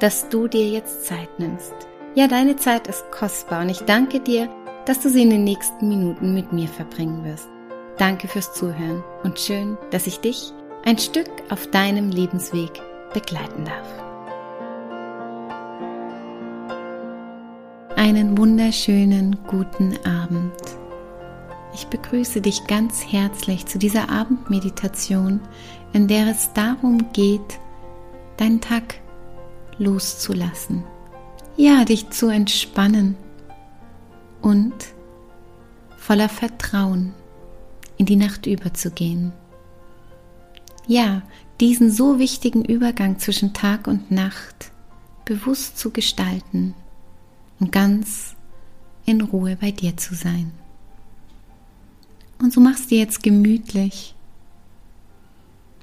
dass du dir jetzt Zeit nimmst. Ja, deine Zeit ist kostbar und ich danke dir, dass du sie in den nächsten Minuten mit mir verbringen wirst. Danke fürs Zuhören und schön, dass ich dich ein Stück auf deinem Lebensweg begleiten darf. Einen wunderschönen guten Abend. Ich begrüße dich ganz herzlich zu dieser Abendmeditation, in der es darum geht, deinen Tag loszulassen. Ja, dich zu entspannen und voller Vertrauen in die Nacht überzugehen. Ja, diesen so wichtigen Übergang zwischen Tag und Nacht bewusst zu gestalten und ganz in Ruhe bei dir zu sein. Und so machst du jetzt gemütlich.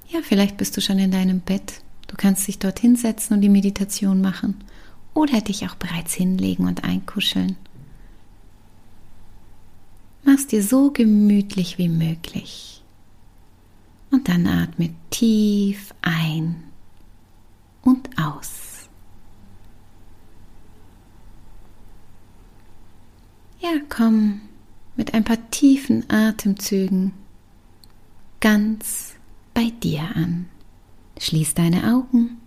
Ja, vielleicht bist du schon in deinem Bett. Du kannst dich dort hinsetzen und die Meditation machen oder dich auch bereits hinlegen und einkuscheln. Mach's dir so gemütlich wie möglich. Und dann atme tief ein und aus. Ja, komm mit ein paar tiefen Atemzügen ganz bei dir an. Schließ deine Augen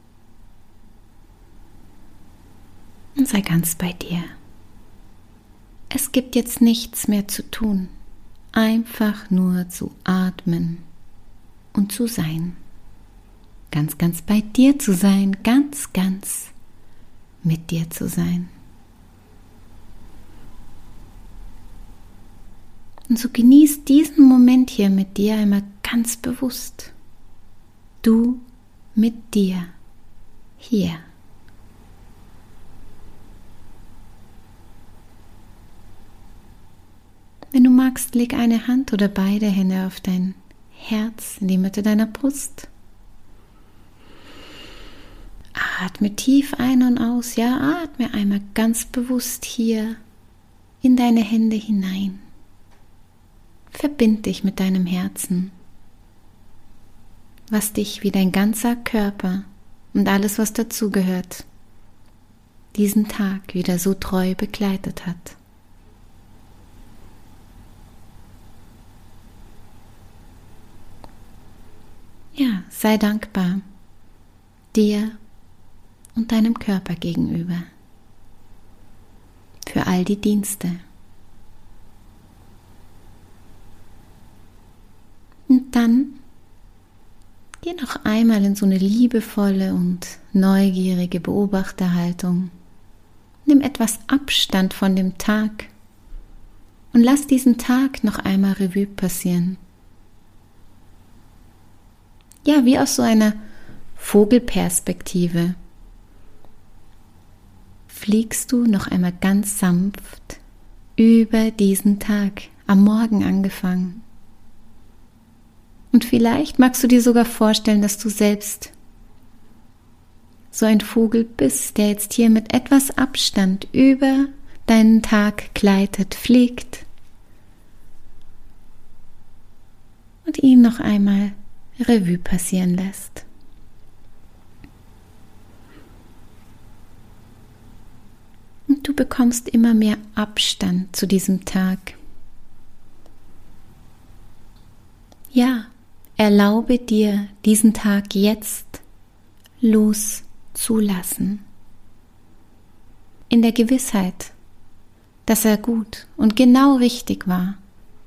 und sei ganz bei dir. Es gibt jetzt nichts mehr zu tun, einfach nur zu atmen und zu sein. Ganz, ganz bei dir zu sein, ganz, ganz mit dir zu sein. Und so genieß diesen Moment hier mit dir einmal ganz bewusst. Du mit dir hier. Wenn du magst, leg eine Hand oder beide Hände auf dein Herz in die Mitte deiner Brust. Atme tief ein und aus. Ja, atme einmal ganz bewusst hier in deine Hände hinein. Verbind dich mit deinem Herzen, was dich wie dein ganzer Körper und alles, was dazugehört, diesen Tag wieder so treu begleitet hat. Ja, sei dankbar dir und deinem Körper gegenüber für all die Dienste, Und dann geh noch einmal in so eine liebevolle und neugierige Beobachterhaltung. Nimm etwas Abstand von dem Tag und lass diesen Tag noch einmal Revue passieren. Ja, wie aus so einer Vogelperspektive fliegst du noch einmal ganz sanft über diesen Tag, am Morgen angefangen. Und vielleicht magst du dir sogar vorstellen, dass du selbst so ein Vogel bist, der jetzt hier mit etwas Abstand über deinen Tag gleitet, fliegt und ihn noch einmal Revue passieren lässt. Und du bekommst immer mehr Abstand zu diesem Tag. Ja, Erlaube dir diesen Tag jetzt loszulassen. In der Gewissheit, dass er gut und genau richtig war,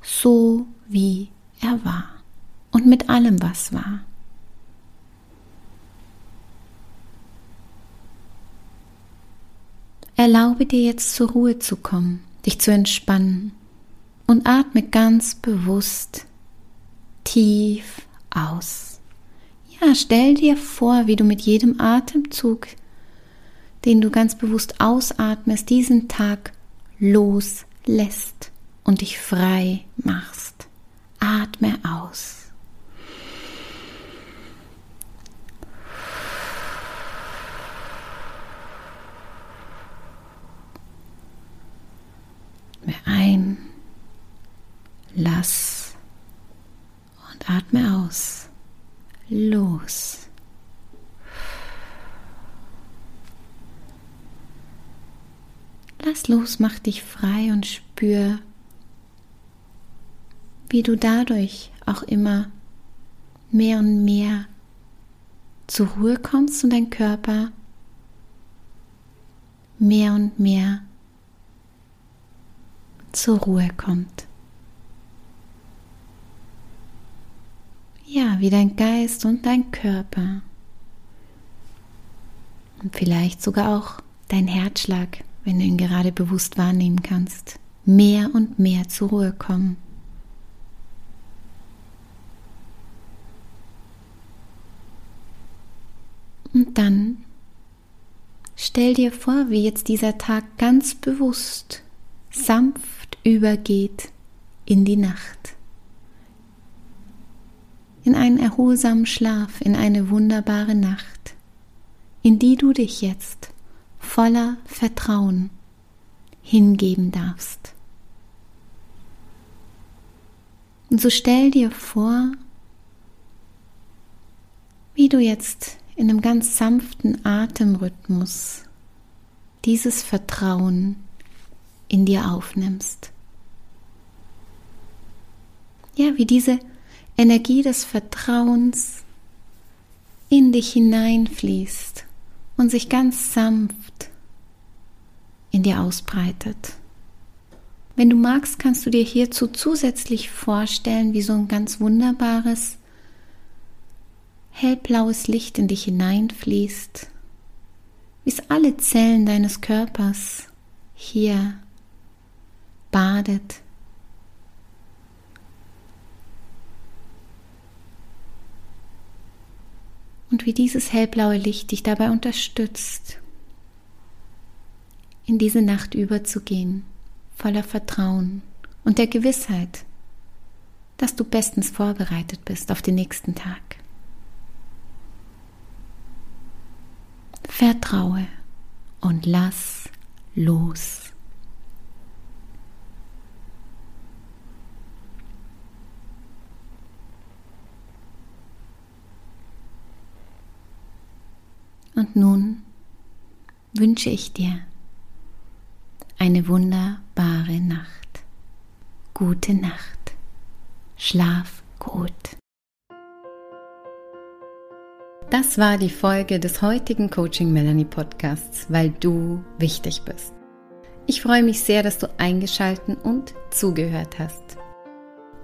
so wie er war und mit allem, was war. Erlaube dir jetzt zur Ruhe zu kommen, dich zu entspannen und atme ganz bewusst tief aus. Ja, stell dir vor, wie du mit jedem Atemzug den du ganz bewusst ausatmest, diesen Tag loslässt und dich frei machst. Atme aus. Atme ein, lass und atme aus. Los. Lass los, mach dich frei und spür, wie du dadurch auch immer mehr und mehr zur Ruhe kommst und dein Körper mehr und mehr zur Ruhe kommt. Ja, wie dein Geist und dein Körper. Und vielleicht sogar auch dein Herzschlag, wenn du ihn gerade bewusst wahrnehmen kannst, mehr und mehr zur Ruhe kommen. Und dann stell dir vor, wie jetzt dieser Tag ganz bewusst, sanft übergeht in die Nacht. In einen erholsamen Schlaf, in eine wunderbare Nacht, in die du dich jetzt voller Vertrauen hingeben darfst. Und so stell dir vor, wie du jetzt in einem ganz sanften Atemrhythmus dieses Vertrauen in dir aufnimmst. Ja, wie diese Energie des Vertrauens in dich hineinfließt und sich ganz sanft in dir ausbreitet. Wenn du magst, kannst du dir hierzu zusätzlich vorstellen, wie so ein ganz wunderbares, hellblaues Licht in dich hineinfließt, wie es alle Zellen deines Körpers hier badet. Und wie dieses hellblaue Licht dich dabei unterstützt, in diese Nacht überzugehen, voller Vertrauen und der Gewissheit, dass du bestens vorbereitet bist auf den nächsten Tag. Vertraue und lass los. Und nun wünsche ich dir eine wunderbare Nacht. Gute Nacht. Schlaf gut. Das war die Folge des heutigen Coaching Melanie Podcasts, weil du wichtig bist. Ich freue mich sehr, dass du eingeschalten und zugehört hast.